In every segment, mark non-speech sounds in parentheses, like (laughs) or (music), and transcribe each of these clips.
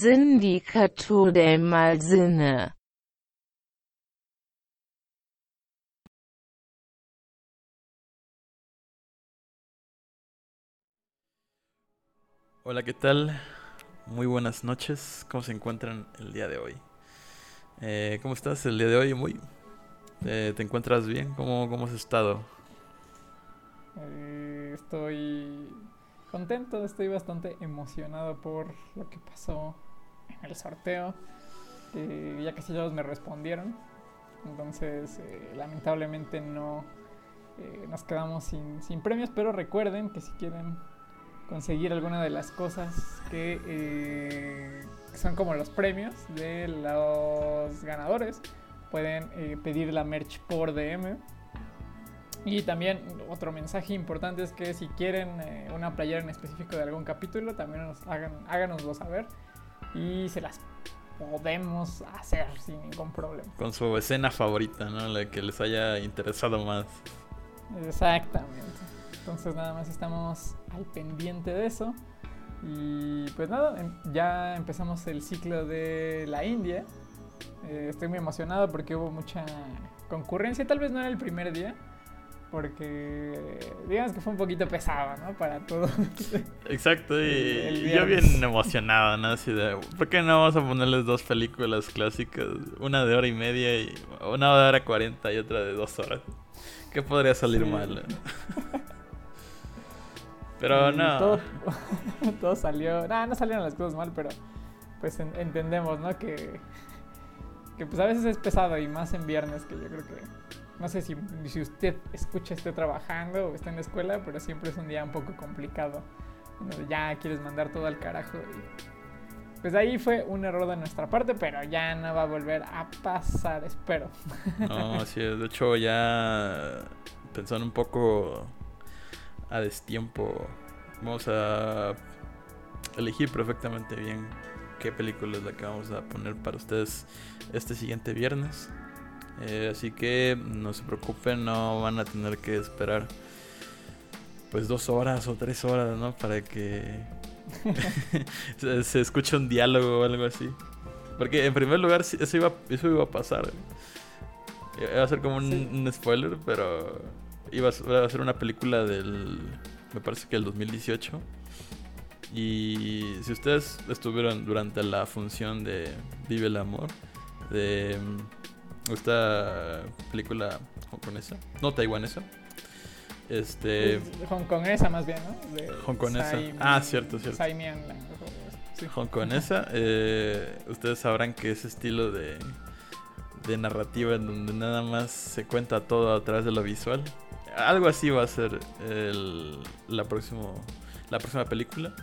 Sindicato del Malsinne Hola, ¿qué tal? Muy buenas noches. ¿Cómo se encuentran el día de hoy? Eh, ¿Cómo estás el día de hoy? Muy. Eh, ¿Te encuentras bien? ¿Cómo, cómo has estado? Eh, estoy contento, estoy bastante emocionado por lo que pasó en el sorteo. ya casi todos me respondieron. Entonces, lamentablemente no nos quedamos sin, sin premios, pero recuerden que si quieren conseguir alguna de las cosas que, eh, son como los premios de los ganadores. Pueden eh, pedir la merch por DM. Y también otro mensaje importante es que si quieren eh, una playera en específico de algún capítulo, también háganoslo saber y se las podemos hacer sin ningún problema. Con su escena favorita, ¿no? La que les haya interesado más. Exactamente. Entonces nada más estamos al pendiente de eso. Y pues nada, em, ya empezamos el ciclo de la India. Eh, estoy muy emocionado porque hubo mucha concurrencia. Tal vez no era el primer día, porque digamos que fue un poquito pesado, ¿no? Para todo. (laughs) Exacto, y yo bien emocionado, ¿no? Así de, ¿por qué no vamos a ponerles dos películas clásicas? Una de hora y media y una de hora cuarenta y otra de dos horas. ¿Qué podría salir mal? (laughs) Pero no. (laughs) Todo, salió. Nada, no salieron las cosas mal, pero pues entendemos, ¿no? Que, que pues a veces es pesado y más en viernes, que yo creo que. No sé si, si usted escucha, esté trabajando o está en la escuela, pero siempre es un día un poco complicado. Ya quieres mandar todo al carajo. Y, pues ahí fue un error de nuestra parte, pero ya no va a volver a pasar, espero. (laughs) No, sí, de hecho ya pensando un poco a destiempo. Vamos a elegir perfectamente bien qué película es la que vamos a poner para ustedes este siguiente viernes. Eh, así que no se preocupen, no van a tener que esperar pues dos horas o tres horas, ¿no? Para que (laughs) (laughs) se, escuche un diálogo o algo así. Porque en primer lugar eso iba, eso iba a pasar. Iba a ser como un spoiler, pero iba a ser una película del, me parece que el 2018. Y si ustedes estuvieron durante la función de Vive el Amor, de esta película hongkonesa, no taiwanesa, este... Hongkonesa más bien, ¿no? De hongkonesa. ah, cierto, cierto. Sí. Hongkonesa, eh, ustedes sabrán que ese estilo de, de narrativa en donde nada más se cuenta todo a través de lo visual algo así va a ser el, la, próximo, la próxima película.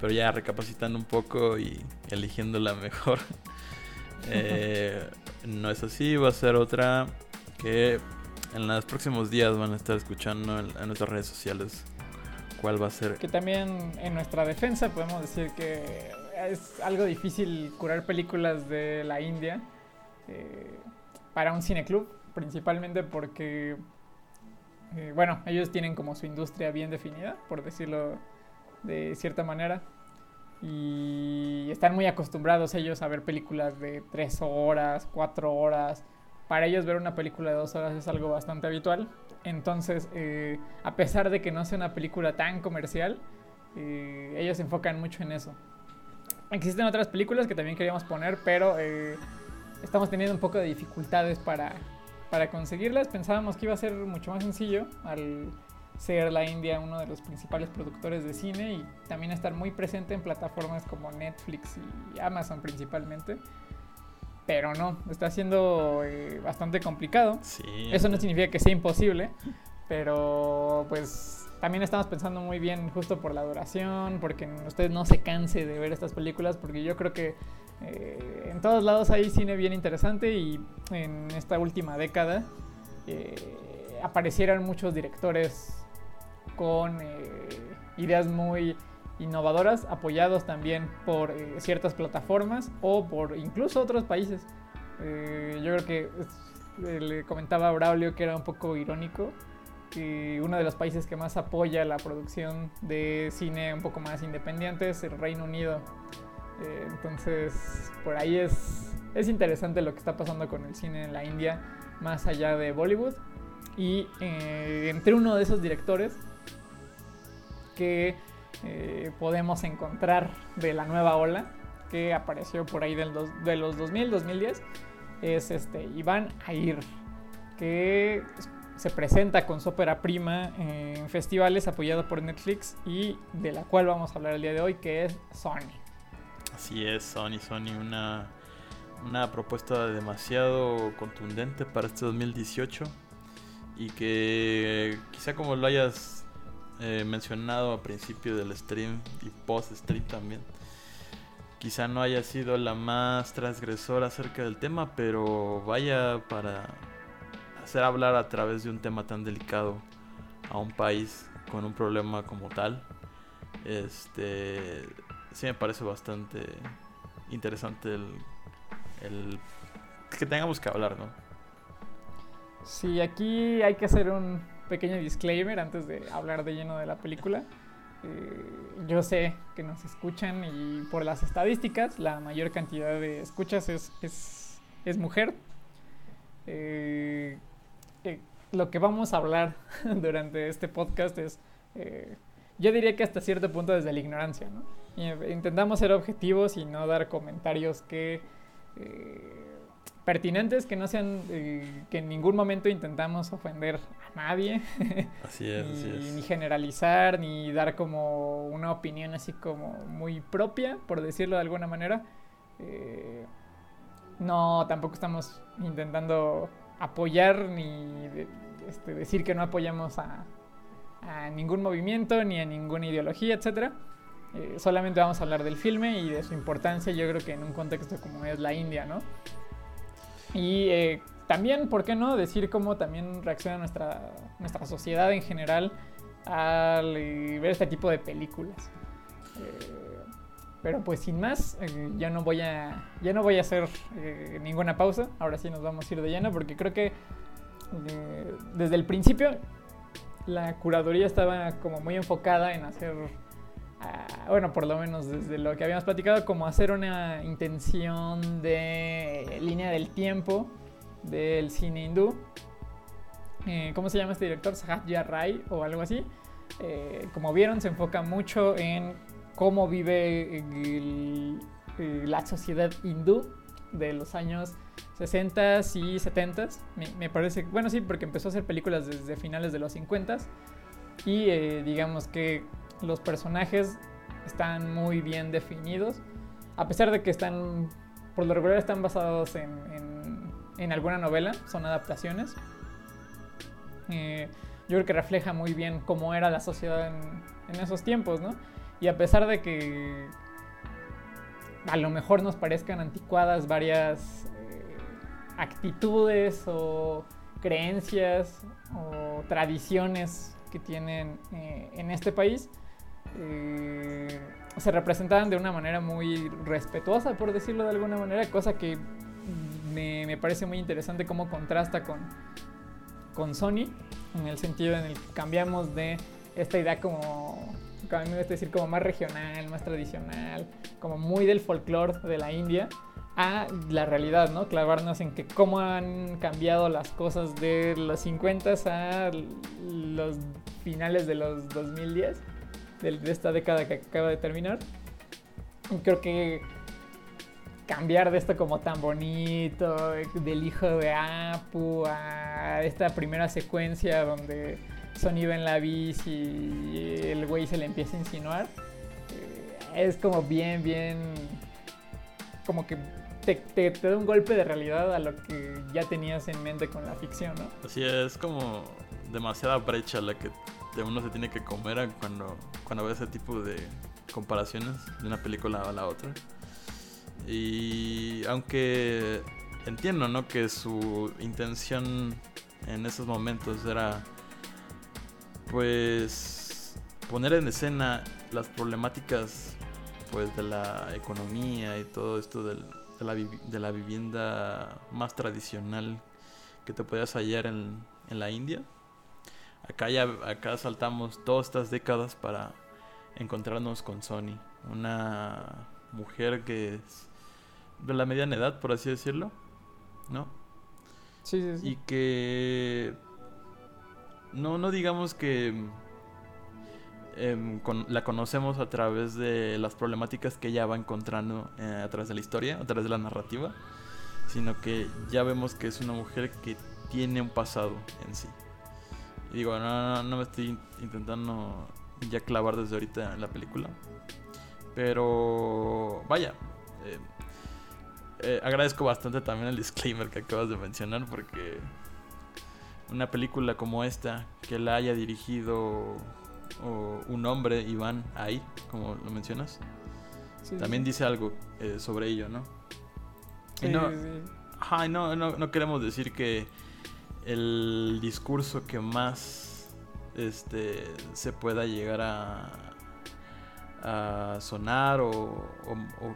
Pero ya recapacitando un poco y eligiendo la mejor. Eh, no es así, va a ser otra que en los próximos días van a estar escuchando en, nuestras redes sociales cuál va a ser. Que también en nuestra defensa podemos decir que es algo difícil curar películas de la India eh, para un cineclub, principalmente porque eh, bueno, ellos tienen como su industria bien definida, por decirlo de cierta manera. Y están muy acostumbrados ellos a ver películas de 3 horas, 4 horas. Para ellos ver una película de 2 horas es algo bastante habitual. Entonces, eh, a pesar de que no sea una película tan comercial, eh, ellos se enfocan mucho en eso. Existen otras películas que también queríamos poner, pero estamos teniendo un poco de dificultades para, para conseguirlas pensábamos que iba a ser mucho más sencillo al ser la India uno de los principales productores de cine y también estar muy presente en plataformas como Netflix y Amazon principalmente. Pero no, está siendo eh, bastante complicado. Eso no significa que sea imposible, pero pues también estamos pensando muy bien justo por la duración, porque usted no se canse de ver estas películas, porque yo creo que eh, en todos lados hay cine bien interesante y en esta última década eh, aparecieron muchos directores con eh, ideas muy innovadoras, apoyados también por ciertas plataformas o por incluso otros países. yo creo que le comentaba a Braulio que era un poco irónico que uno de los países que más apoya la producción de cine un poco más independiente es el Reino Unido. Eh, entonces, por ahí es, es interesante lo que está pasando con el cine en la India, más allá de Bollywood. Y eh, entre uno de esos directores que eh, podemos encontrar de la nueva ola, que apareció por ahí del de los 2000, 2010, es este Iván Air, que se presenta con su ópera prima en festivales apoyado por Netflix y de la cual vamos a hablar el día de hoy, que es Sony. Así es, Sony, Sony, una, una propuesta demasiado contundente para este 2018 y que quizá como lo hayas eh, mencionado a principio del stream y post stream también, quizá no haya sido la más transgresora acerca del tema, pero vaya para hacer hablar a través de un tema tan delicado a un país con un problema como tal. Este sí me parece bastante interesante el, el que tengamos que hablar, ¿no? Sí, aquí hay que hacer un pequeño disclaimer antes de hablar de lleno de la película. Eh, yo sé que nos escuchan y por las estadísticas la mayor cantidad de escuchas es, es, es mujer. Eh, eh, lo que vamos a hablar (laughs) durante este podcast es, yo diría que hasta cierto punto desde la ignorancia, ¿no? intentamos ser objetivos y no dar comentarios que pertinentes, que no sean, eh, que en ningún momento intentamos ofender a nadie. (laughs) Así es, ni, ni, generalizar, ni dar como una opinión así como muy propia, por decirlo de alguna manera. Eh, no, tampoco estamos intentando apoyar ni este, decir que no apoyamos a, a ningún movimiento ni a ninguna ideología, etcétera. Eh, solamente vamos a hablar del filme y de su importancia, yo creo que en un contexto como es la India, ¿no? Y eh, también, ¿por qué no? Decir cómo también reacciona nuestra, nuestra sociedad en general al eh, ver este tipo de películas. pero pues sin más, ya, no voy a, ya no voy a hacer ninguna pausa. Ahora sí nos vamos a ir de lleno porque creo que desde el principio la curaduría estaba como muy enfocada en hacer bueno, por lo menos desde lo que habíamos platicado, como hacer una intención de línea del tiempo del cine hindú. Eh, ¿Cómo se llama este director? Sahatya Rai o algo así. Eh, como vieron, se enfoca mucho en cómo vive la sociedad hindú de los años 60 y 70. Me, me, parece, bueno, sí, porque empezó a hacer películas desde finales de los 50 y eh, digamos que los personajes están muy bien definidos, a pesar de que están, por lo regular están basados en, en, alguna novela, son adaptaciones. Eh, yo creo que refleja muy bien cómo era la sociedad en, en, esos tiempos, ¿no? Y a pesar de que a lo mejor nos parezcan anticuadas varias eh, actitudes o creencias o tradiciones que tienen eh, en este país, eh, se representaban de una manera muy respetuosa, por decirlo de alguna manera, cosa que me, parece muy interesante cómo contrasta con, con Sony, en el sentido en el que cambiamos de esta idea como, me gusta decir, como más regional, más tradicional, como muy del folclore de la India, a la realidad, ¿no? Clavarnos en que cómo han cambiado las cosas de los 50 a los finales de los 2010 de, esta década que acaba de terminar. Creo que cambiar de esto como tan bonito, del hijo de Apu, a esta primera secuencia donde Sony va en la bici y el güey se le empieza a insinuar, eh, es como bien, bien, como que te, te, te, da un golpe de realidad a lo que ya tenías en mente con la ficción, ¿no? Así es, como demasiada brecha la que uno se tiene que comer cuando, cuando ve ese tipo de comparaciones de una película a la otra. Y aunque entiendo, ¿no? Que su intención en esos momentos era, pues, poner en escena las problemáticas, pues, de la economía y todo esto de, la, de la vivienda más tradicional que te podías hallar en, en la India acá ya acá saltamos todas estas décadas para encontrarnos con Sony, una mujer que es de la mediana edad, por así decirlo, ¿no? Sí, sí, sí. Y que no, no digamos que em, con- la conocemos a través de las problemáticas que ella va encontrando eh, a través de la historia, a través de la narrativa, sino que ya vemos que es una mujer que tiene un pasado en sí. Y digo, no, no, no me estoy in- intentando ya clavar desde ahorita en la película. Pero vaya, eh, eh, agradezco bastante también el disclaimer que acabas de mencionar porque una película como esta, que la haya dirigido o un hombre, Iván, ahí, como lo mencionas, Sí, también sí. dice algo eh, sobre ello, ¿no? Y Sí, no, sí, sí. Ajá, y no, no, no queremos decir que el discurso que más este, se pueda llegar a, sonar o,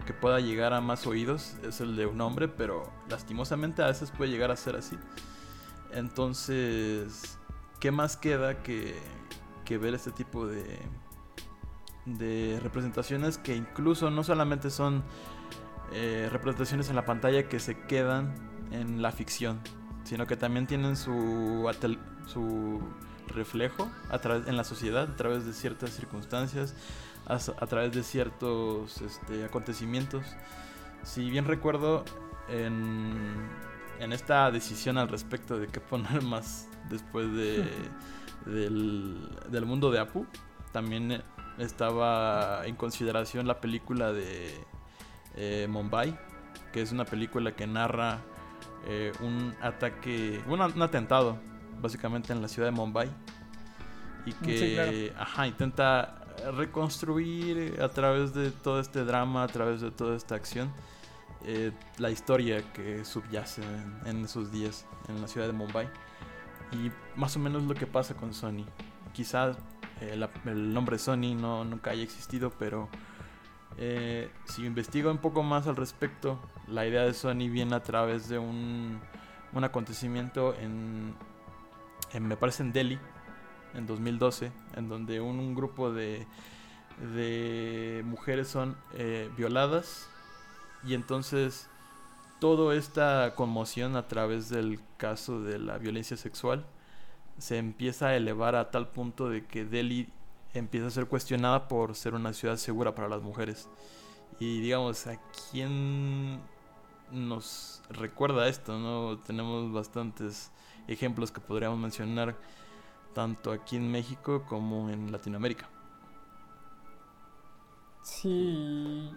que pueda llegar a más oídos es el de un hombre, pero lastimosamente a veces puede llegar a ser así. Entonces, ¿qué más queda que, ver este tipo de, de representaciones que incluso no solamente son eh, representaciones en la pantalla que se quedan en la ficción, sino que también tienen su, su reflejo a en la sociedad a través de ciertas circunstancias, a, a través de ciertos este, acontecimientos. Si bien recuerdo, en, en esta decisión al respecto de qué poner (laughs) más después de, del, del mundo de Apu, también eh, estaba en consideración la película de eh, Mumbai, que es una película que narra eh, un ataque, un, un atentado, básicamente en la ciudad de Mumbai, y que Sí, claro. ajá, intenta reconstruir a través de todo este drama, a través de toda esta acción, eh, la historia que subyace en, en esos días en la ciudad de Mumbai. Y más o menos lo que pasa con Sony. Quizás eh, la- el nombre Sony no, nunca haya existido, pero eh, si investigo un poco más al respecto, la idea de Sony viene a través de un, un acontecimiento en, me parece en Delhi, en 2012, en donde un, un grupo de, de mujeres son eh, violadas y entonces toda esta conmoción a través del caso de la violencia sexual se empieza a elevar a tal punto de que Delhi empieza a ser cuestionada por ser una ciudad segura para las mujeres. Y digamos, ¿a quién nos recuerda esto? ¿no? Tenemos bastantes ejemplos que podríamos mencionar tanto aquí en México como en Latinoamérica. Sí.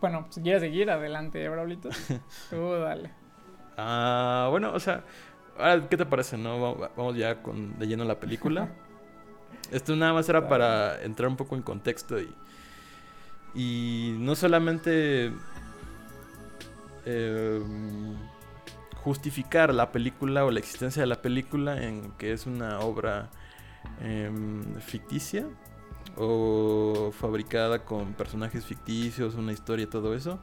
Bueno, si quieres seguir, adelante, Braulito. (laughs) Tú dale. Ah, bueno, o sea, ahora, ¿qué te parece? No, Va- vamos ya con de lleno a la película. (laughs) Esto nada más era para entrar un poco en contexto y y no solamente eh, justificar la película o la existencia de la película en que es una obra em, ficticia o fabricada con personajes ficticios, una historia todo eso,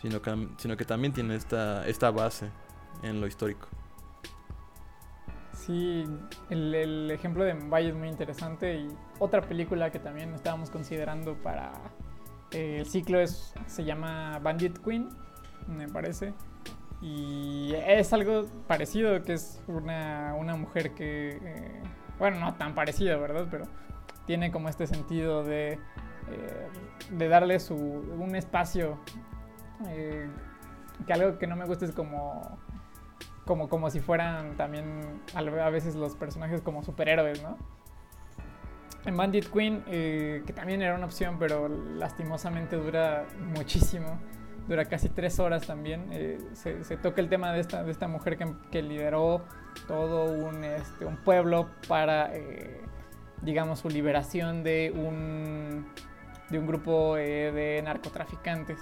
sino que, sino que también tiene esta, esta base en lo histórico. Sí, el, el ejemplo de Mumbai es muy interesante y otra película que también estábamos considerando para eh, el ciclo es se llama Bandit Queen, me parece. Y es algo parecido, que es una, una mujer que, eh, bueno, no tan parecido, ¿verdad? Pero tiene como este sentido de, eh, de darle su, un espacio, eh, que algo que no me gusta es como como, como si fueran también a veces los personajes como superhéroes, ¿no? En Bandit Queen, que también era una opción, pero lastimosamente dura muchísimo, dura casi tres horas también, eh, se, toca el tema de esta, de esta mujer que, que lideró todo un, este, un pueblo para, eh, digamos, su liberación de un, de un grupo eh, de narcotraficantes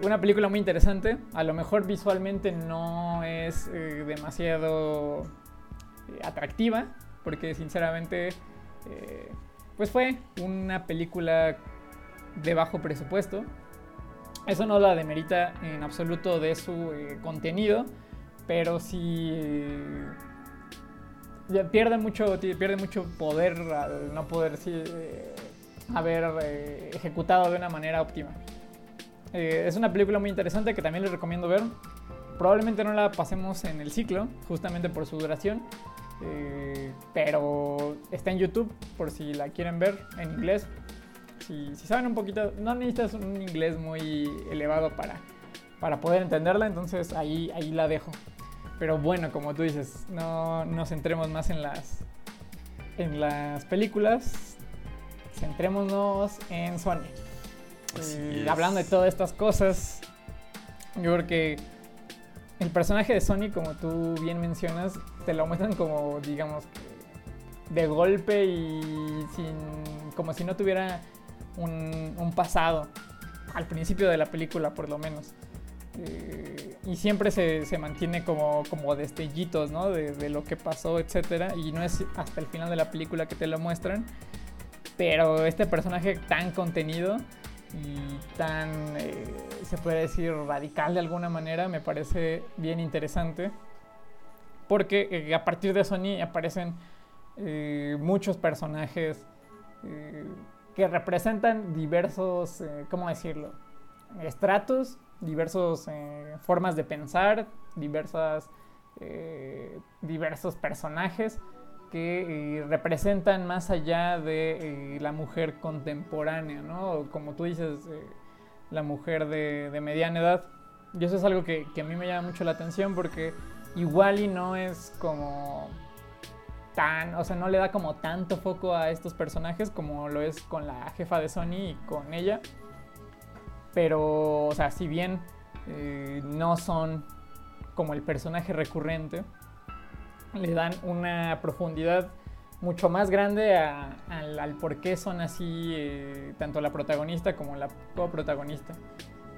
una película muy interesante. A lo mejor visualmente no es demasiado atractiva, porque sinceramente, pues fue una película de bajo presupuesto. Eso no la demerita en absoluto de su eh, contenido, pero sí, eh, pierde mucho, pierde mucho poder al no poder eh, haber ejecutado de una manera óptima. Es una película muy interesante que también les recomiendo ver. Probablemente no la pasemos en el ciclo, justamente por su duración. pero está en YouTube por si la quieren ver en inglés. Si, si saben un poquito, no necesitas un inglés muy elevado para, para poder entenderla, entonces ahí, ahí la dejo. Pero bueno, como tú dices, no nos centremos más en las, en las películas, centrémonos en Sony. Así Eh, hablando de todas estas cosas, yo creo que el personaje de Sony, como tú bien mencionas, te lo muestran como, digamos, de golpe y sin, como si no tuviera un, pasado, al principio de la película por lo menos. Eh, y siempre se, se mantiene como, como destellitos, ¿no? De, lo que pasó, etcétera. Y no es hasta el final de la película que te lo muestran. Pero este personaje tan contenido y tan, eh, se puede decir, radical de alguna manera, me parece bien interesante. Porque eh, a partir de Sony aparecen muchos personajes que representan diversos, eh, ¿cómo decirlo? Estratos, diversas formas de pensar, diversas, eh, diversos personajes que eh, representan más allá de eh, la mujer contemporánea, ¿no? Como tú dices, eh, la mujer de, de mediana edad. Y eso es algo que, que a mí me llama mucho la atención porque igual y no es como o sea, no le da como tanto foco a estos personajes como lo es con la jefa de Sony y con ella. Pero, o sea, si bien eh, no son como el personaje recurrente, le dan una profundidad mucho más grande al por qué son así eh, tanto la protagonista como la coprotagonista.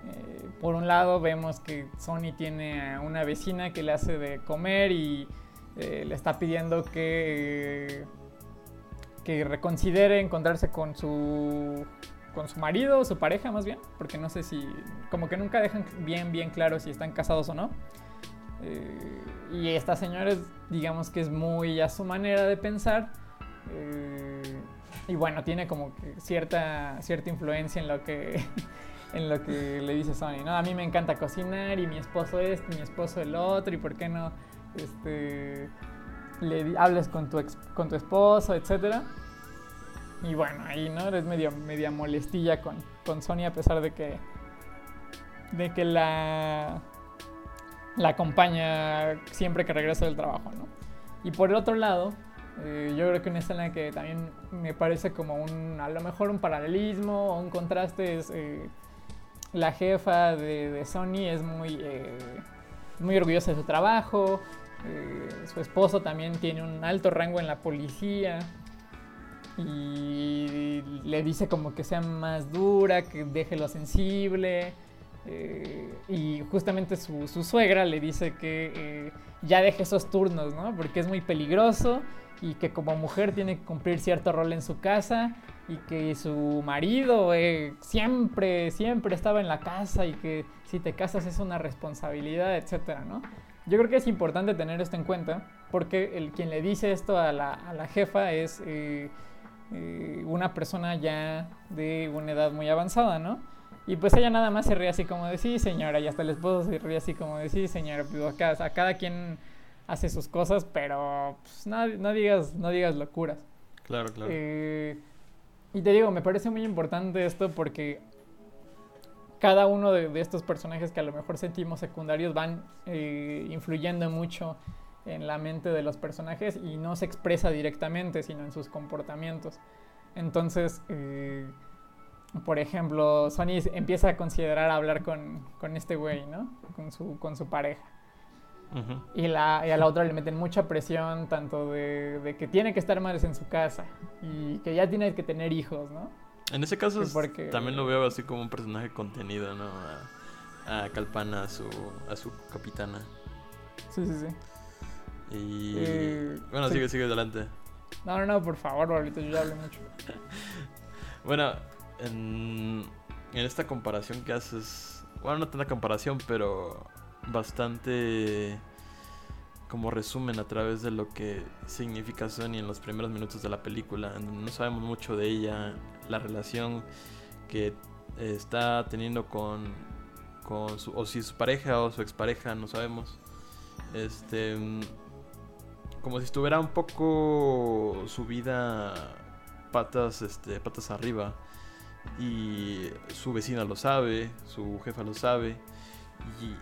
Eh, por un lado vemos que Sony tiene a una vecina que le hace de comer y eh, le está pidiendo que, que reconsidere encontrarse con su, con su marido o su pareja más bien, porque no sé si, como que nunca dejan bien, bien claro si están casados o no. Eh, y esta señora, es, digamos que es muy a su manera de pensar. eh, y bueno, tiene como cierta, cierta influencia en lo que (laughs) en lo que le dice Sony, ¿no? A mí me encanta cocinar y mi esposo este, mi esposo el otro, y por qué no este, le hables con tu, con tu esposo, etcétera. Y bueno, ahí, ¿no? Eres medio, media molestilla con, con Sony a pesar de que, de que la, la acompaña siempre que regresa del trabajo, ¿no? Y por el otro lado, eh, yo creo que una escena que también me parece como un, a lo mejor un paralelismo o un contraste es eh, la jefa de, de Sony es muy, eh, muy orgullosa de su trabajo, eh, su esposo también tiene un alto rango en la policía y le dice como que sea más dura, que deje lo sensible. Eh, y justamente su, su suegra le dice que eh, ya deje esos turnos, ¿no? Porque es muy peligroso y que como mujer tiene que cumplir cierto rol en su casa y que su marido eh, siempre, siempre estaba en la casa y que si te casas es una responsabilidad, etcétera, ¿no? Yo creo que es importante tener esto en cuenta porque el quien le dice esto a la, a la jefa es eh, eh, una persona ya de una edad muy avanzada, ¿no? Y pues ella nada más se ríe así como de sí, señora, y hasta el esposo se ríe así como de sí, señora, pues a cada quien hace sus cosas, pero pues, no, no digas, no digas locuras. Claro, claro. Eh, y te digo, me parece muy importante esto porque cada uno de, de estos personajes que a lo mejor sentimos secundarios van eh, influyendo mucho en la mente de los personajes y no se expresa directamente, sino en sus comportamientos. Entonces, eh, por ejemplo, Sony empieza a considerar hablar con, con este güey, ¿no? Con su, con su pareja. Y, la, y a la otra le meten mucha presión, tanto de, de que tiene que estar más en su casa y que ya tiene que tener hijos, ¿no? En ese caso es- porque- también lo veo así como un personaje contenido, ¿no? A, a Calpana, a su, a su capitana. Sí, sí, sí. Y... Eh, bueno, sí. sigue, sigue adelante. No, no, no, por favor, ahorita yo ya hablé mucho. (laughs) Bueno, en, esta comparación que haces, bueno, no tanta comparación, pero bastante como resumen a través de lo que significa Sony en los primeros minutos de la película. No sabemos mucho de ella, la relación que está teniendo con, con su, o si su pareja o su expareja, no sabemos. Este, como si estuviera un poco su vida patas, este, patas arriba. Y su vecina lo sabe, su jefa lo sabe. Y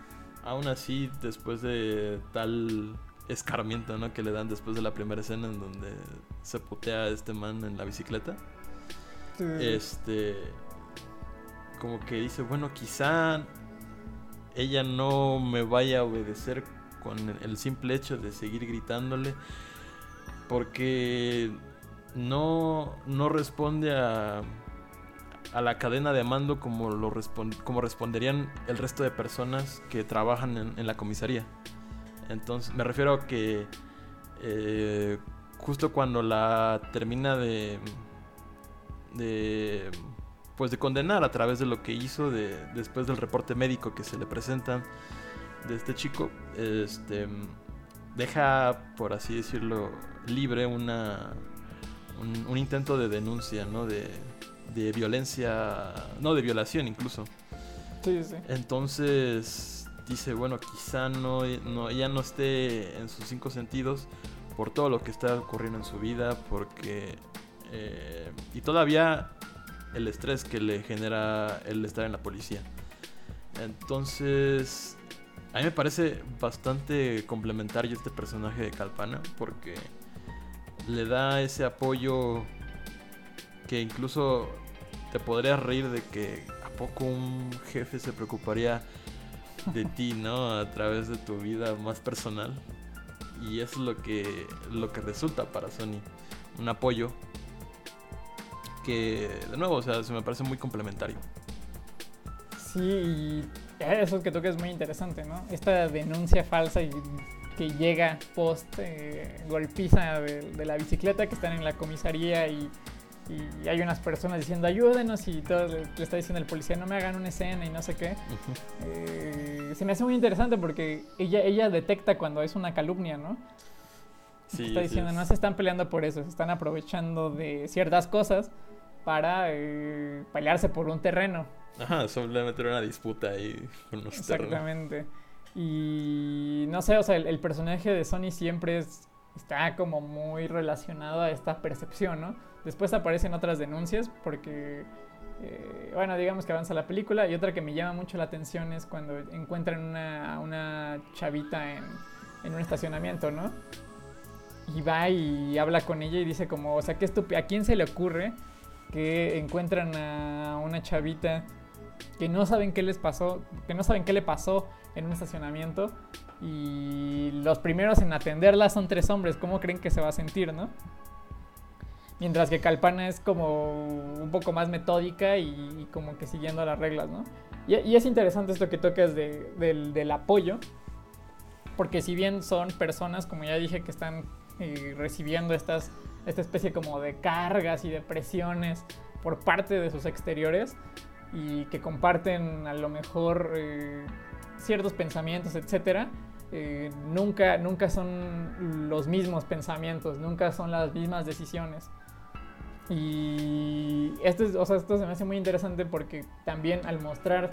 aún así, después de tal escarmiento ¿no? que le dan después de la primera escena en donde se putea a este man en la bicicleta, este, como que dice, bueno, quizá ella no me vaya a obedecer con el simple hecho de seguir gritándole, porque no, no responde a a la cadena de mando como, lo como responderían el resto de personas que trabajan en, la comisaría. Entonces, me refiero a que eh, justo cuando la termina de, de pues de condenar a través de lo que hizo de, después del reporte médico que se le presenta de este chico, este deja, por así decirlo, libre una un, un intento de denuncia, ¿no? De, de violencia, no, de violación incluso. Sí, sí. Entonces dice, bueno, quizá no, no, ella no esté en sus cinco sentidos por todo lo que está ocurriendo en su vida, porque... Eh, y todavía el estrés que le genera el estar en la policía. Entonces, a mí me parece bastante complementario este personaje de Calpana, porque le da ese apoyo que incluso te podrías reír de que a poco un jefe se preocuparía de ti, (laughs) ¿no? A través de tu vida más personal. Y es lo que, lo que resulta para Sony. Un apoyo que, de nuevo, o sea, se me parece muy complementario. Sí, y eso que toca es muy interesante, ¿no? Esta denuncia falsa y que llega post eh, golpiza de, la bicicleta que están en la comisaría y y hay unas personas diciendo ayúdenos y todo le, está diciendo el policía no me hagan una escena y no sé qué. Eh, se me hace muy interesante porque ella, ella detecta cuando es una calumnia, ¿no? Sí, está diciendo, no se están peleando por eso, se están aprovechando de ciertas cosas para eh, pelearse por un terreno. Ajá, simplemente una disputa ahí con los Exactamente. Y no sé, o sea, el, personaje de Sony siempre está como muy relacionado a esta percepción, ¿no? Después aparecen otras denuncias porque, eh, bueno, digamos que avanza la película. Y otra que me llama mucho la atención es cuando encuentran una, una chavita en, en un estacionamiento, ¿no? Y va y habla con ella y dice como, o sea, ¿qué ¿a quién se le ocurre que encuentran a una chavita que no saben qué les pasó, que no saben qué le pasó en un estacionamiento y los primeros en atenderla son tres hombres, ¿cómo creen que se va a sentir, no? Mientras que Calpana es como un poco más metódica y, como que siguiendo las reglas, ¿no? Y, es interesante esto que tocas del, apoyo, porque si bien son personas, como ya dije, que están eh, recibiendo estas, esta especie como de cargas y de presiones por parte de sus exteriores y que comparten a lo mejor eh, ciertos pensamientos, etcétera, eh, nunca, nunca son los mismos pensamientos, nunca son las mismas decisiones. Y esto, o sea, esto se me hace muy interesante porque también al mostrar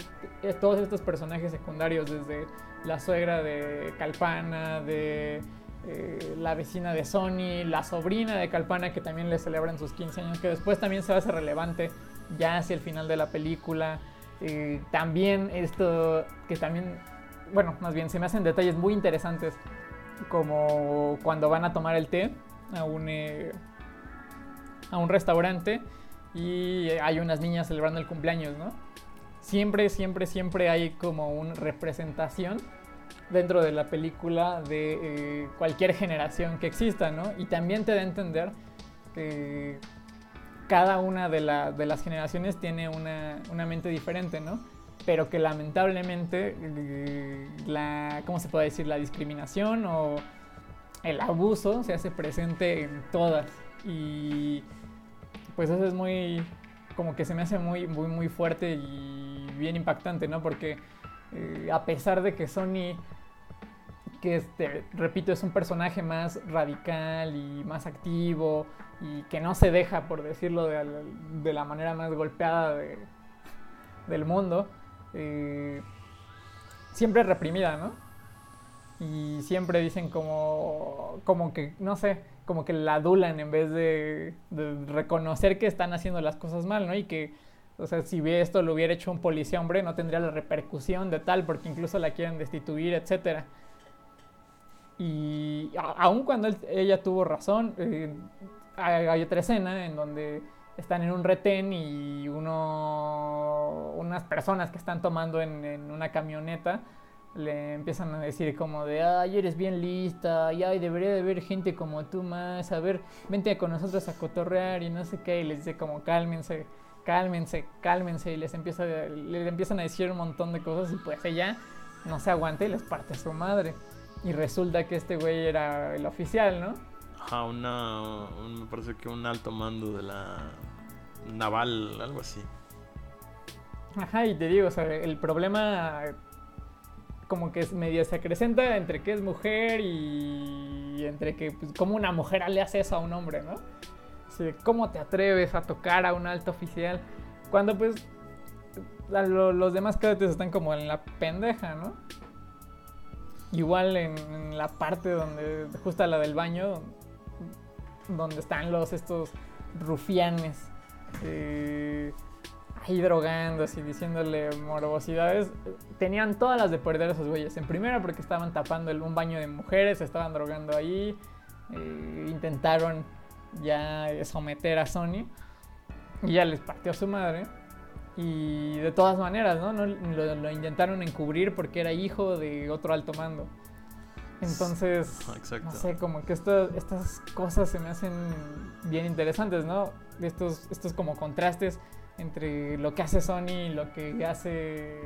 todos estos personajes secundarios, desde la suegra de Calpana, de eh, la vecina de Sony, la sobrina de Calpana que también le celebran sus 15 años, que después también se hacer relevante ya hacia el final de la película. Eh, también esto que también, bueno, más bien se me hacen detalles muy interesantes como cuando van a tomar el té a un... Eh, a un restaurante y hay unas niñas celebrando el cumpleaños, ¿no? Siempre, siempre, siempre hay como una representación dentro de la película de eh, cualquier generación que exista, ¿no? Y también te da a entender que cada una de, las generaciones tiene una, mente diferente, ¿no? Pero que lamentablemente eh, la, ¿cómo se puede decir? La discriminación o el abuso se hace presente en todas. Y pues eso es muy, como que se me hace muy, muy, muy fuerte y bien impactante, ¿no? Porque eh, a pesar de que Sony que este, repito, es un personaje más radical y más activo y que no se deja, por decirlo de, la manera más golpeada del mundo, eh, siempre reprimida, ¿no? Y siempre dicen como, como que, no sé, como que la adulan en vez de, de reconocer que están haciendo las cosas mal, ¿no? Y que o sea, si esto lo hubiera hecho un policía hombre, no tendría la repercusión de tal, porque incluso la quieren destituir, etc. Y aun cuando ella tuvo razón, eh, hay otra escena en donde están en un retén y uno, unas personas que están tomando en, una camioneta le empiezan a decir como de, ay, eres bien lista, y ay, debería de haber gente como tú más, a ver, vente con nosotros a cotorrear y no sé qué, y les dice como cálmense cálmense, cálmense, y les, empieza, les empiezan a decir un montón de cosas y pues ella no se aguanta y les parte su madre. Y resulta que este güey era el oficial, ¿no? Ajá, una, me parece que un alto mando de la naval, algo así. Ajá, y te digo, o sea, el problema como que es medio se acrecenta entre que es mujer y entre que pues, como una mujer le hace eso a un hombre, ¿no? ¿cómo te atreves a tocar a un alto oficial? Cuando pues los demás cadetes están como en la pendeja, ¿no? Igual en, la parte donde, justo la del baño, donde están los estos rufianes eh, ahí drogándose y diciéndole morbosidades, tenían todas las de perder esos güeyes. En primera porque estaban tapando un baño de mujeres, estaban drogando ahí, eh, intentaron ya someter a Sony. Y ya les partió su madre. Y de todas maneras, ¿no? lo, intentaron encubrir porque era hijo de otro alto mando. Entonces, no sé, como que estas cosas se me hacen bien interesantes, ¿no? Estos, estos como contrastes entre lo que hace Sony y lo que hace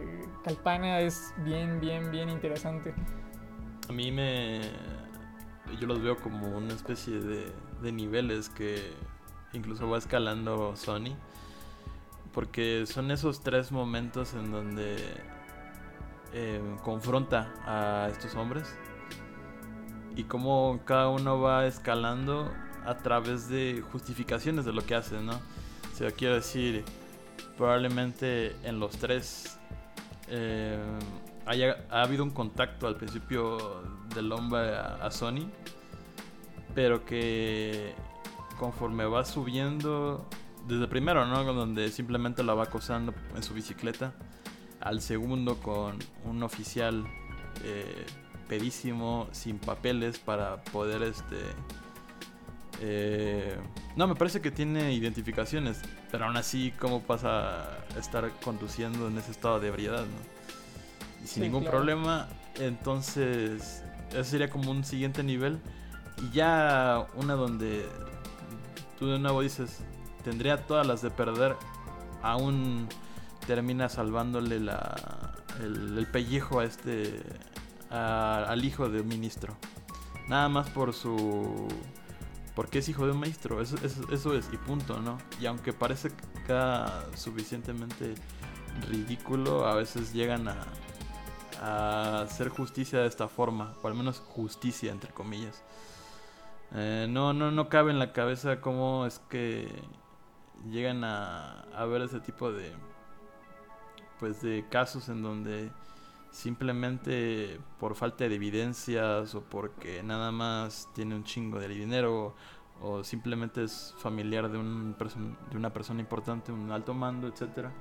Calpana es bien, bien, bien interesante. A mí me... Yo los veo como una especie de de niveles que incluso va escalando Sony. Porque son esos tres momentos en donde eh, confronta a estos hombres. Y cómo cada uno va escalando a través de justificaciones de lo que hace, ¿no? O sea, quiero decir, probablemente en los tres eh, haya, ha habido un contacto al principio del hombre a Sony pero que conforme va subiendo, desde primero, ¿no? Donde simplemente la va acosando en su bicicleta, al segundo con un oficial eh, pedísimo, sin papeles para poder, este... Eh, no, me parece que tiene identificaciones, pero aún así, ¿cómo pasa a estar conduciendo en ese estado de ebriedad, ¿no? Y sin ningún problema, entonces, ese sería como un siguiente nivel y ya una donde tú de nuevo dices, tendría todas las de perder, aún termina salvándole la, el, pellejo a este, al hijo de un ministro. Nada más por su... Porque es hijo de un maestro, eso, eso, es, y punto, ¿no? Y aunque parece queda suficientemente ridículo, a veces llegan a, a hacer justicia de esta forma, o al menos justicia entre comillas. Eh, no, no, no cabe en la cabeza cómo es que llegan a, a ver ese tipo de pues de casos en donde simplemente por falta de evidencias o porque nada más tiene un chingo de dinero o simplemente es familiar de, un de una persona importante, un alto mando, etcétera,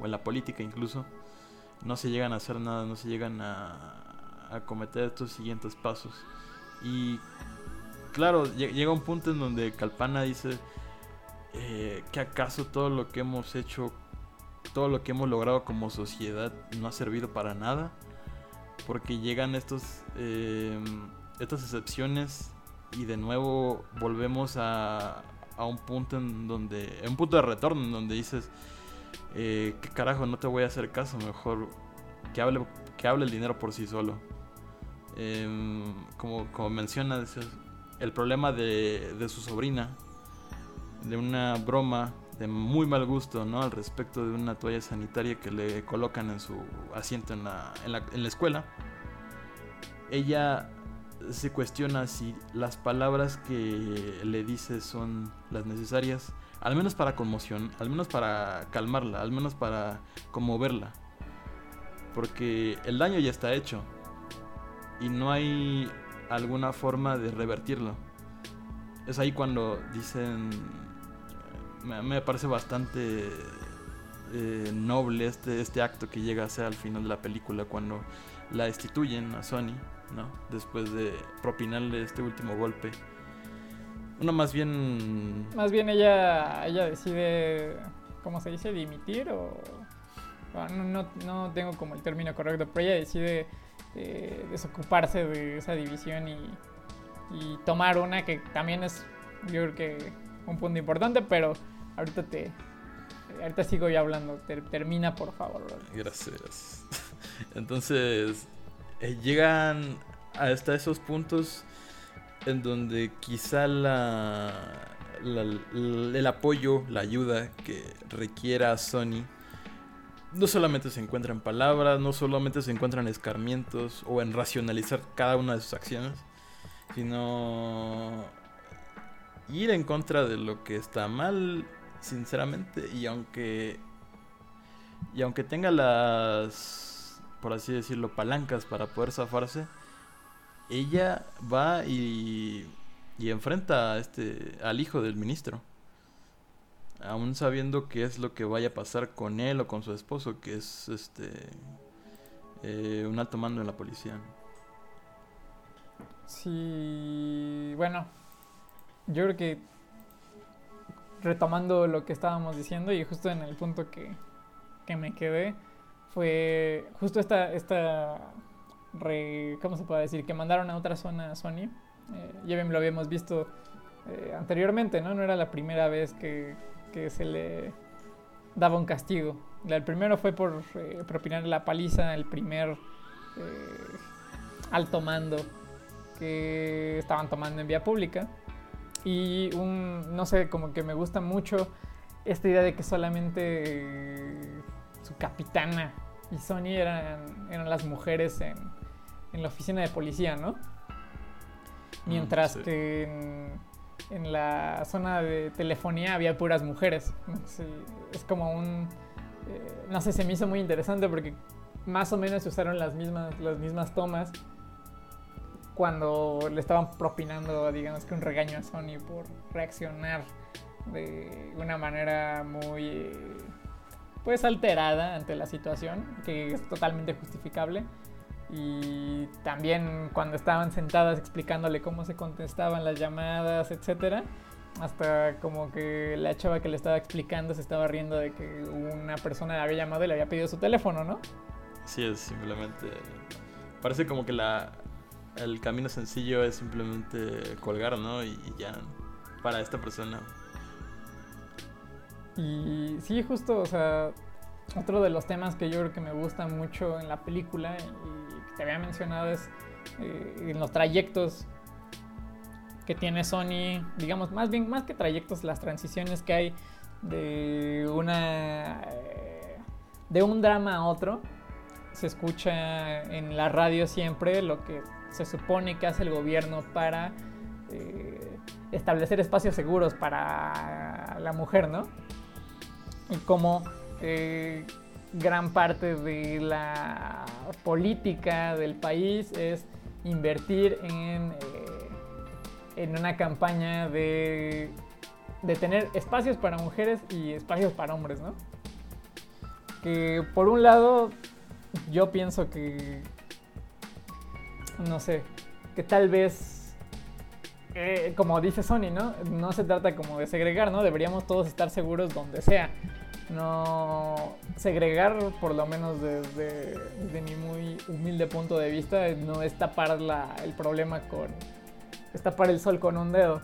o en la política incluso, no se llegan a hacer nada, no se llegan a, a cometer estos siguientes pasos. Y claro, llega un punto en donde Calpana dice eh, que acaso todo lo que hemos hecho, todo lo que hemos logrado como sociedad no ha servido para nada, porque llegan estos, eh, estas excepciones y de nuevo volvemos a, a un punto en donde, un punto de retorno en donde dices, eh, ¿qué carajo? No te voy a hacer caso, mejor que hable, que hable el dinero por sí solo. Em, como, como menciona, el problema de, de su sobrina, de una broma de muy mal gusto, ¿no? Al respecto de una toalla sanitaria que le colocan en su asiento en la, en la, en la escuela. Ella se cuestiona si las palabras que le dice son las necesarias, al menos para conmoción, al menos para calmarla, al menos para conmoverla. Porque el daño ya está hecho y no hay alguna forma de revertirlo. Es ahí cuando dicen, me, parece bastante eh, noble este, este acto que llega a ser al final de la película cuando la destituyen a Sony, ¿no? Después de propinarle este último golpe. Uno más bien... Más bien ella, ella decide, ¿cómo se dice? Dimitir o... No, no, no tengo como el término correcto, pero ella decide eh, desocuparse de esa división y, y tomar una que también es, yo creo que un punto importante, pero ahorita te, ahorita sigo yo hablando. termina, por favor. Gracias. (laughs) Entonces, eh, llegan hasta esos puntos en donde quizá la, el apoyo, la ayuda que requiera Sony no solamente se encuentra en palabras, no solamente se encuentra en escarmientos o en racionalizar cada una de sus acciones, sino ir en contra de lo que está mal sinceramente. Y aunque. Y aunque tenga las. Por así decirlo, palancas para poder zafarse. Ella va y. Y enfrenta a este. al hijo del ministro. Aún sabiendo qué es lo que vaya a pasar con él o con su esposo, que es este. Eh, un alto mando en la policía. Sí. Bueno. Yo creo que retomando lo que estábamos diciendo y justo en el punto que, que me quedé fue justo esta, esta ¿cómo se puede decir? Que mandaron a otra zona a Sony. Eh, ya bien lo habíamos visto eh, anteriormente, ¿no? No era la primera vez que, que se le daba un castigo. El primero fue por eh, propinar la paliza, el primer eh, alto mando que estaban tomando en vía pública. Y un, no sé, como que me gusta mucho esta idea de que solamente su capitana y Sony eran, eran las mujeres en, en, la oficina de policía, ¿no? Mm, Mientras que en, la zona de telefonía había puras mujeres. es como un... Eh, no sé, se me hizo muy interesante porque más o menos se usaron las mismas, las mismas tomas cuando le estaban propinando, digamos que un regaño a Sony por reaccionar de una manera muy, pues, alterada ante la situación, que es totalmente justificable. Y también cuando estaban sentadas explicándole cómo se contestaban las llamadas, etcétera, hasta como que la chava que le estaba explicando se estaba riendo de que una persona le había llamado y le había pedido su teléfono, ¿no? Sí, es simplemente. Parece como que la, el camino sencillo es simplemente colgar, ¿no? Y, ya, para esta persona. Y sí, justo, o sea, otro de los temas que yo creo que me gusta mucho en la película y que te había mencionado es eh, en los trayectos que tiene Sony, digamos, más bien, más que trayectos, las transiciones que hay de una... Eh, de un drama a otro. Se escucha en la radio siempre lo que se supone que hace el gobierno para eh, establecer espacios seguros para la mujer, ¿no? Y como eh, gran parte de la política del país es invertir en, eh, en una campaña de, de tener espacios para mujeres y espacios para hombres, ¿no? Que por un lado yo pienso que no sé, que tal vez, eh, como dice Sony, ¿no? No se trata como de segregar, ¿no? Deberíamos todos estar seguros donde sea. No segregar, por lo menos desde, mi muy humilde punto de vista, no es tapar el problema con... es tapar el sol con un dedo.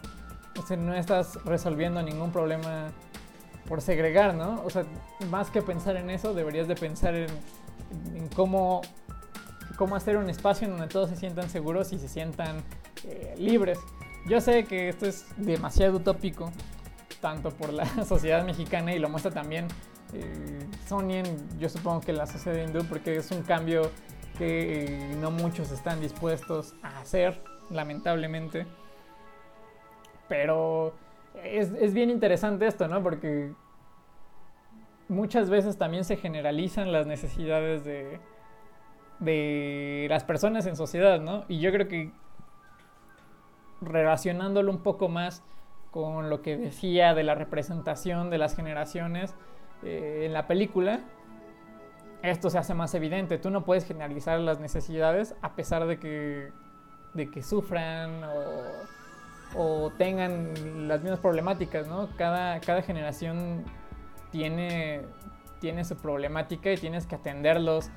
O sea, no estás resolviendo ningún problema por segregar, ¿no? O sea, más que pensar en eso, deberías de pensar en, en cómo cómo hacer un espacio en donde todos se sientan seguros y se sientan eh, libres. Yo sé que esto es demasiado utópico, tanto por la (laughs) sociedad mexicana y lo muestra también eh, Sony, yo supongo que la sociedad hindú, porque es un cambio que eh, no muchos están dispuestos a hacer lamentablemente. Pero es, es bien interesante esto, ¿no? Porque muchas veces también se generalizan las necesidades de, de las personas en sociedad, ¿no? Y yo creo que relacionándolo un poco más con lo que decía de la representación de las generaciones eh, en la película, esto se hace más evidente. Tú no puedes generalizar las necesidades a pesar de que, de que sufran o, o tengan las mismas problemáticas, ¿no? Cada, cada generación tiene, tiene su problemática y tienes que atenderlos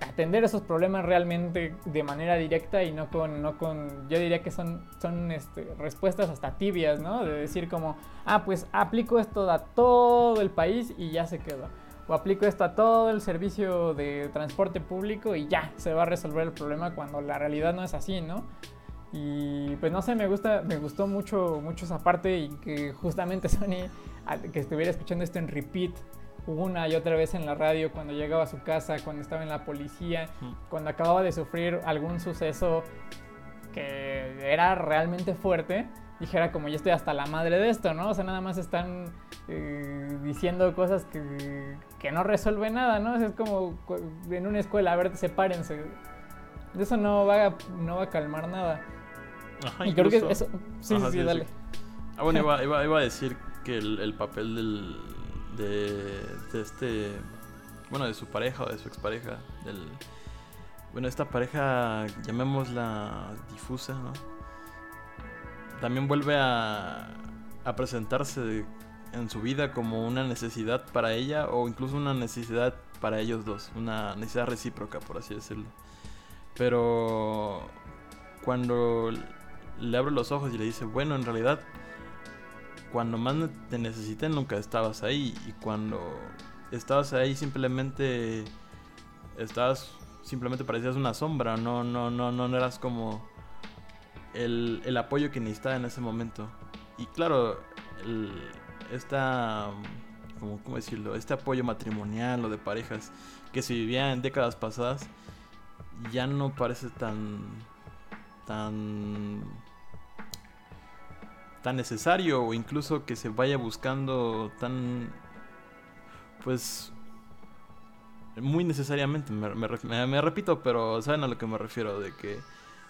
atender esos problemas realmente de manera directa y no con, no con yo diría que son, son este, respuestas hasta tibias, ¿no? De decir como, ah, pues aplico esto a todo el país y ya se quedó. O aplico esto a todo el servicio de transporte público y ya se va a resolver el problema cuando la realidad no es así, ¿no? Y pues no sé, me gusta, me gustó mucho, mucho esa parte y que justamente Sony, que estuviera escuchando esto en repeat una y otra vez en la radio cuando llegaba a su casa, cuando estaba en la policía, cuando acababa de sufrir algún suceso que era realmente fuerte, dijera como yo estoy hasta la madre de esto, ¿no? O sea, nada más están eh, diciendo cosas que, que, no resuelven nada, ¿no? es como en una escuela, a ver, sepárense. Eso no va a, no va a calmar nada. Ajá, y creo que eso... Sí, Ajá, sí, sí, dale. Ah, bueno, iba, iba, iba, a decir que el, el papel del, de, este, bueno, de su pareja o de su expareja, del, bueno, esta pareja, llamémosla difusa, ¿no? También vuelve a, a presentarse en su vida como una necesidad para ella o incluso una necesidad para ellos dos, una necesidad recíproca, por así decirlo. Pero cuando le abre los ojos y le dice, bueno, en realidad cuando más te necesité nunca estabas ahí. Y cuando estabas ahí simplemente estabas simplemente parecías una sombra, no no no no, eras como el, el, apoyo que necesitaba en ese momento. Y claro, esta cómo decirlo, este apoyo matrimonial o de parejas que se vivía en décadas pasadas ya no parece tan tan tan necesario o incluso que se vaya buscando tan pues muy necesariamente me, me, me, repito pero saben a lo que me refiero de que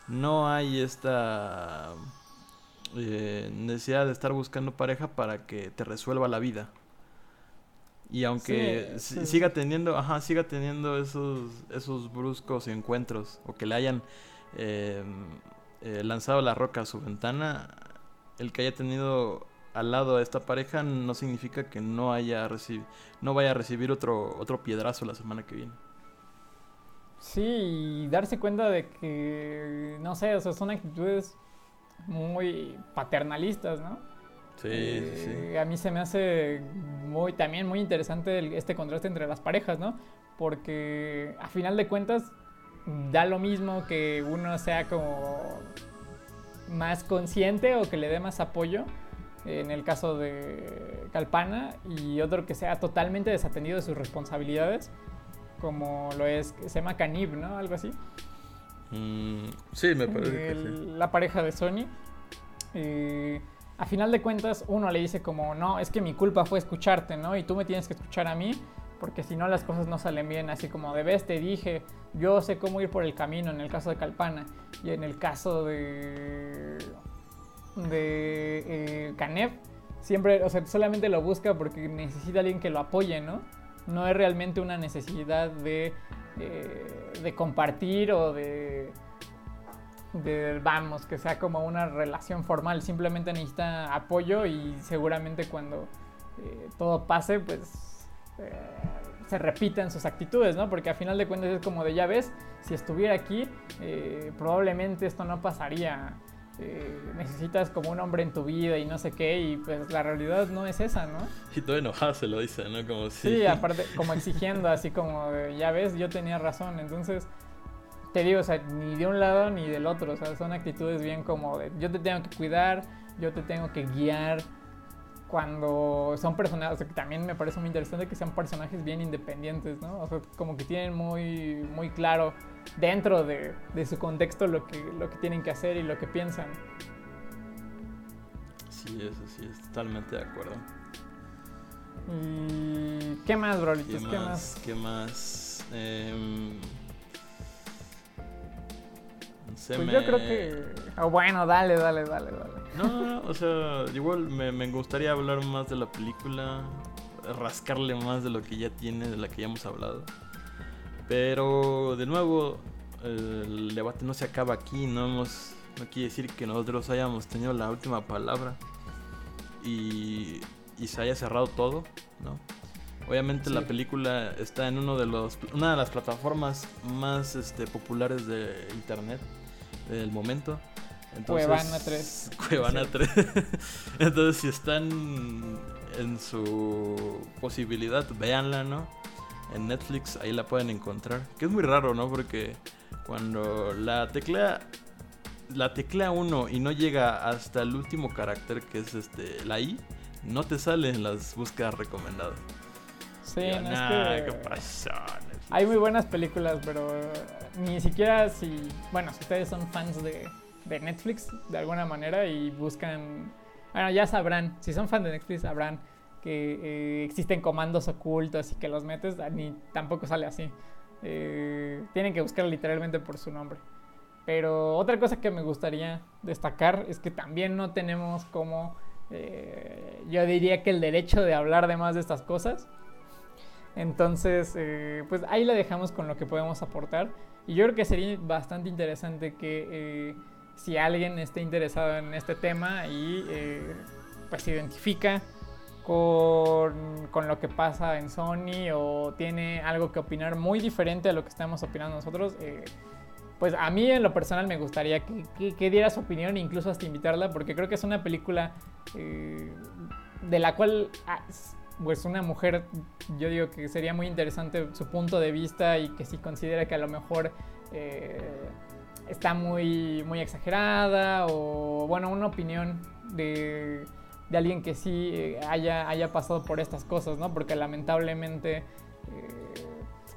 no hay esta eh, necesidad de estar buscando pareja para que te resuelva la vida y aunque sí, sí. siga teniendo ajá siga teniendo esos esos bruscos encuentros o que le hayan eh, eh, lanzado la roca a su ventana el que haya tenido al lado a esta pareja no significa que no haya no vaya a recibir otro otro piedrazo la semana que viene. Sí, y darse cuenta de que no sé, o sea, son actitudes muy paternalistas, ¿no? Sí, eh, sí, A mí se me hace muy también muy interesante el, este contraste entre las parejas, ¿no? Porque a final de cuentas da lo mismo que uno sea como más consciente o que le dé más apoyo, en el caso de Calpana, y otro que sea totalmente desatendido de sus responsabilidades, como lo es, se llama Canib, ¿no? Algo así. Mm, sí, me parece. El, que sí. La pareja de Sony. Eh, a final de cuentas, uno le dice como, no, es que mi culpa fue escucharte, ¿no? Y tú me tienes que escuchar a mí, porque si no las cosas no salen bien, así como de vez te dije, yo sé cómo ir por el camino en el caso de Calpana y en el caso de de eh, siempre, o sea, solamente lo busca porque necesita alguien que lo apoye, ¿no? No es realmente una necesidad de, eh, de compartir o de, de, vamos, que sea como una relación formal, simplemente necesita apoyo y seguramente cuando eh, todo pase, pues eh, se repiten sus actitudes, ¿no? Porque a final de cuentas es como de ya ves, si estuviera aquí, eh, probablemente esto no pasaría. Eh, necesitas como un hombre en tu vida y no sé qué, y pues la realidad no es esa, ¿no? Y todo enojado se lo dice, ¿no? Como si... Sí, (laughs) aparte, como exigiendo, así como de, ya ves, yo tenía razón, entonces te digo, o sea, ni de un lado ni del otro, o sea, son actitudes bien como de yo te tengo que cuidar, yo te tengo que guiar, cuando son personajes, o sea, que también me parece muy interesante que sean personajes bien independientes, ¿no? O sea, como que tienen muy, muy claro dentro de, de su contexto lo que, lo que tienen que hacer y lo que piensan. Sí, eso sí, es totalmente de acuerdo. ¿Y qué más, Brolitos? ¿Qué, más? ¿Qué más? Em, se Pues me- yo creo que... oh, bueno, dale, dale, dale, dale. No, no, no, o sea, igual me, me gustaría hablar más de la película, rascarle más de lo que ya tiene, de la que ya hemos hablado. Pero, de nuevo, el debate no se acaba aquí, no hemos, no quiere decir que nosotros hayamos tenido la última palabra y, y se haya cerrado todo, ¿no? Obviamente Sí. la película está en uno de los, una de las plataformas más este, populares de internet del momento. Entonces, Cuevana 3. Cuevana 3. (laughs) Entonces, si están en su posibilidad, véanla, ¿no? En Netflix, ahí la pueden encontrar. Que es muy raro, ¿no? Porque cuando la teclea la teclea uno y no llega hasta el último carácter que es este la I, no te salen las búsquedas recomendadas. Sí, no, es "Nah, que- ¿qué pasó? Netflix?". Hay muy buenas películas, pero eh, ni siquiera si, bueno, si ustedes son fans de, de Netflix de alguna manera y buscan, bueno, ya sabrán, si son fans de Netflix sabrán que eh, existen comandos ocultos y que los metes, ah, ni tampoco sale así. Eh, tienen que buscar literalmente por su nombre. Pero otra cosa que me gustaría destacar es que también no tenemos como, eh, yo diría que el derecho de hablar de más de estas cosas. Entonces, pues ahí la dejamos con lo que podemos aportar. Y yo creo que sería bastante interesante que si alguien esté interesado en este tema y eh, pues se identifica con, con lo que pasa en Sony o tiene algo que opinar muy diferente a lo que estamos opinando nosotros, eh, pues a mí en lo personal me gustaría que, que- que diera su opinión incluso hasta invitarla porque creo que es una película eh, de la cual ah, pues una mujer yo digo que sería muy interesante su punto de vista y que si considera que a lo mejor está muy, muy exagerada o bueno una opinión de, de alguien que sí eh, haya, haya pasado por estas cosas, ¿no? Porque lamentablemente eh,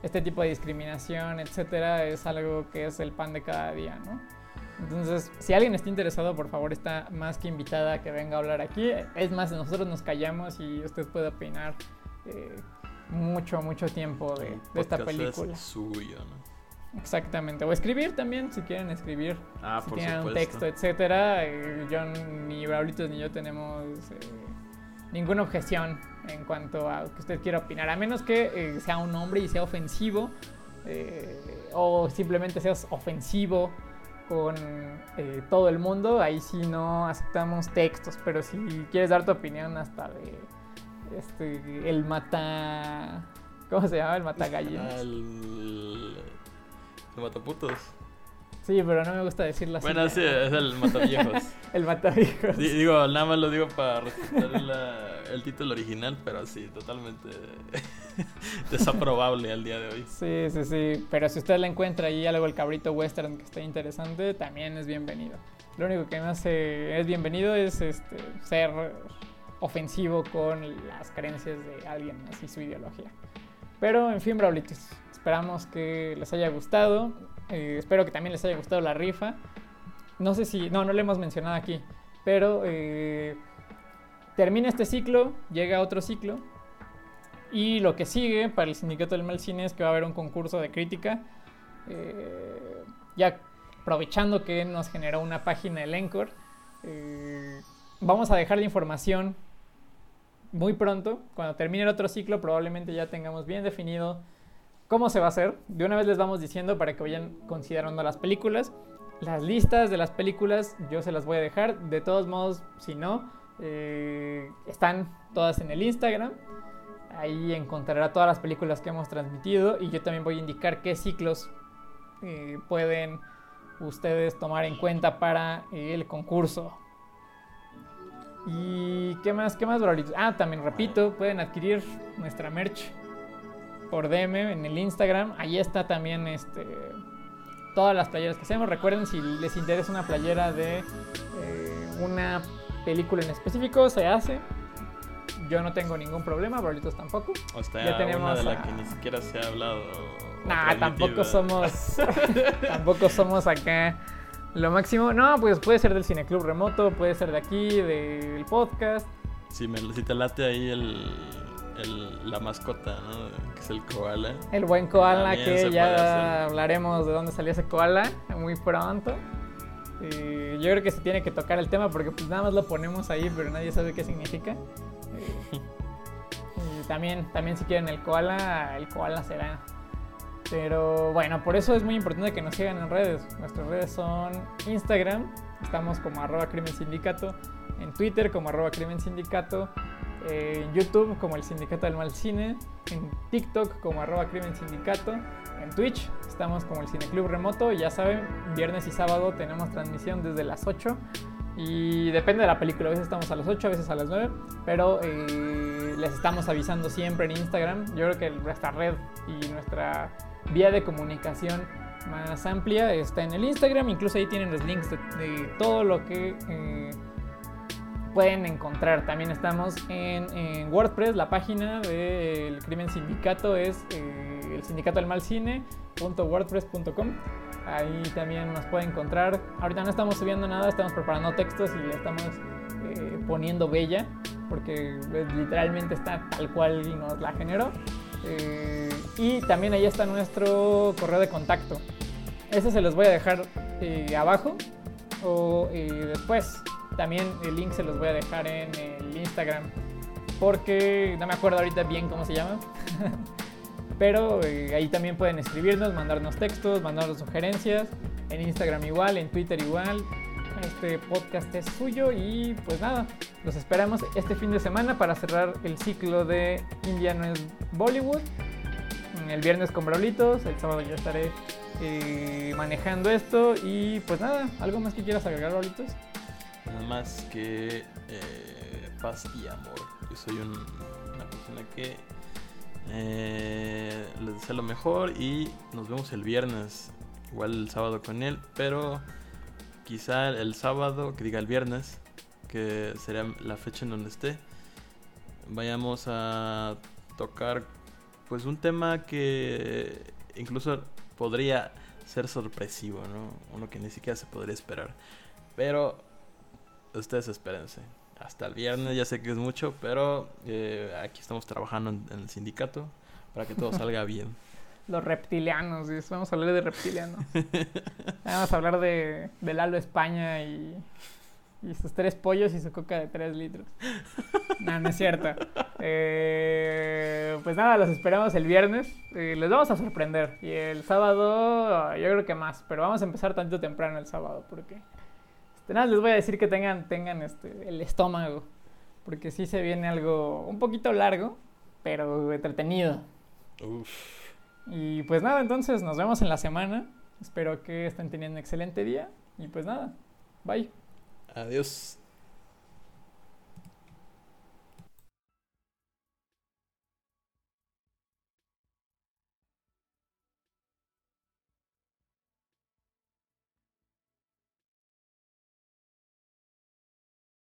este tipo de discriminación, etcétera, es algo que es el pan de cada día, ¿no? Entonces, si alguien está interesado, por favor, está más que invitada a que venga a hablar aquí. Es más, nosotros nos callamos y usted puede opinar eh, mucho, mucho tiempo de, esta es película. suyo, ¿no? Exactamente. O escribir también, si quieren escribir. Ah, si por tienen un supuesto. texto, etcétera. eh, yo, ni Braulitos ni yo tenemos eh, ninguna objeción en cuanto a que usted quiera opinar. A menos que eh, sea un hombre y sea ofensivo. eh, o simplemente seas ofensivo con eh, todo el mundo. Ahí sí no aceptamos textos. Pero si quieres dar tu opinión hasta de este, el mata... ¿Cómo se llama? El mata Ah, gallinas. el... el mataputos. Sí, pero no me gusta decirlo así. Bueno, sí, (laughs) es el mataviejos. El mataviejos. Di- Digo, nada más lo digo para respetar la- el título original, pero sí, totalmente (laughs) desaprobable al día de hoy. Sí, sí, sí. Pero si usted le encuentra ahí algo el cabrito western que esté interesante, también es bienvenido. Lo único que no hace es bienvenido es este, ser ofensivo con las creencias de alguien, así su ideología. Pero en fin, Braulitos, esperamos que les haya gustado. Eh, espero que también les haya gustado la rifa. No sé si, no, no lo hemos mencionado aquí, pero eh, termina este ciclo, llega otro ciclo. Y lo que sigue para el Sindicato del Mal Cine es que va a haber un concurso de crítica. eh, ya aprovechando que nos generó una página el Encore, vamos a dejar la información muy pronto. Cuando termine el otro ciclo, probablemente ya tengamos bien definido cómo se va a hacer. De una vez les vamos diciendo para que vayan considerando las películas. Las listas de las películas yo se las voy a dejar. De todos modos, si no, eh, están todas en el Instagram. Ahí encontrará todas las películas que hemos transmitido y yo también voy a indicar qué ciclos eh, pueden ustedes tomar en cuenta para el concurso. ¿Y qué más? ¿Qué más, Braulitos? Ah, también repito, pueden adquirir nuestra merch por DM en el Instagram. Ahí está también este, todas las playeras que hacemos. Recuerden, si les interesa una playera de eh, una película en específico, se hace. Yo no tengo ningún problema, Brolitos tampoco. Hasta Ya ya tenemos una de la a- que ni siquiera se ha hablado. o Nah, tampoco somos. (laughs) (laughs) tampoco somos acá lo máximo. No, pues puede ser del Cineclub remoto, puede ser de aquí, del podcast. Si, me, si te late ahí el, el- la mascota, ¿no? Que es el koala. El buen koala, que ya hablaremos de dónde salió ese koala muy pronto. Yo creo que se tiene que tocar el tema porque pues nada más lo ponemos ahí, pero nadie sabe qué significa. Y también, también si quieren el koala, el koala será. Pero bueno, por eso es muy importante que nos sigan en redes. Nuestras redes son Instagram, estamos como arroba crimen sindicato, en Twitter como arroba crimen sindicato, en YouTube como el sindicato del mal cine, en TikTok como arroba crimen sindicato, en Twitch estamos como el cineclub remoto, ya saben, viernes y sábado tenemos transmisión desde las 8 y depende de la película, a veces estamos a las 8, a veces a las 9, pero eh, les estamos avisando siempre en Instagram. Yo creo que nuestra red y nuestra vía de comunicación más amplia está en el Instagram, incluso ahí tienen los links de, de todo lo que eh, pueden encontrar. También estamos en, en WordPress, la página del Crimen Sindicato es eh, el sindicato del mal cine.wordpress.com. Ahí también nos puede encontrar. Ahorita no estamos subiendo nada, estamos preparando textos y le estamos eh, poniendo bella, porque pues, literalmente está tal cual nos la generó. Eh, y también ahí está nuestro correo de contacto. Ese se los voy a dejar eh, abajo o eh, después. También el link se los voy a dejar en el Instagram porque no me acuerdo ahorita bien cómo se llama. (laughs) Pero eh, ahí también pueden escribirnos, mandarnos textos, mandarnos sugerencias. En Instagram igual, en Twitter igual. Este podcast es suyo y pues nada, los esperamos este fin de semana para cerrar el ciclo de Indiano es Bollywood. El viernes con Braulitos, el sábado yo estaré eh, manejando esto y pues nada, ¿algo más que quieras agregar, Braulitos? Nada más que eh, paz y amor. Yo soy un- una persona que eh, les deseo lo mejor y nos vemos el viernes. Igual el sábado con él, pero quizá el sábado, que diga el viernes, que sería la fecha en donde esté, vayamos a tocar pues un tema que incluso podría ser sorpresivo, ¿no? Uno que ni siquiera se podría esperar. Pero ustedes espérense. Hasta el viernes, ya sé que es mucho, pero eh, aquí estamos trabajando en, en el sindicato para que todo (laughs) salga bien. Los reptilianos, ¿sí? vamos a hablar de reptilianos. Vamos a hablar de, de Lalo España y, y sus tres pollos y su coca de tres litros. No, no es cierto. Eh, pues nada, los esperamos el viernes. Eh, les vamos a sorprender. Y el sábado, yo creo que más. Pero vamos a empezar tanto temprano el sábado porque... Este, nada, les voy a decir que tengan, tengan este, el estómago. Porque sí se viene algo un poquito largo, pero entretenido. Uf. Y pues nada, entonces nos vemos en la semana. Espero que estén teniendo un excelente día. Y pues nada, bye. Adiós.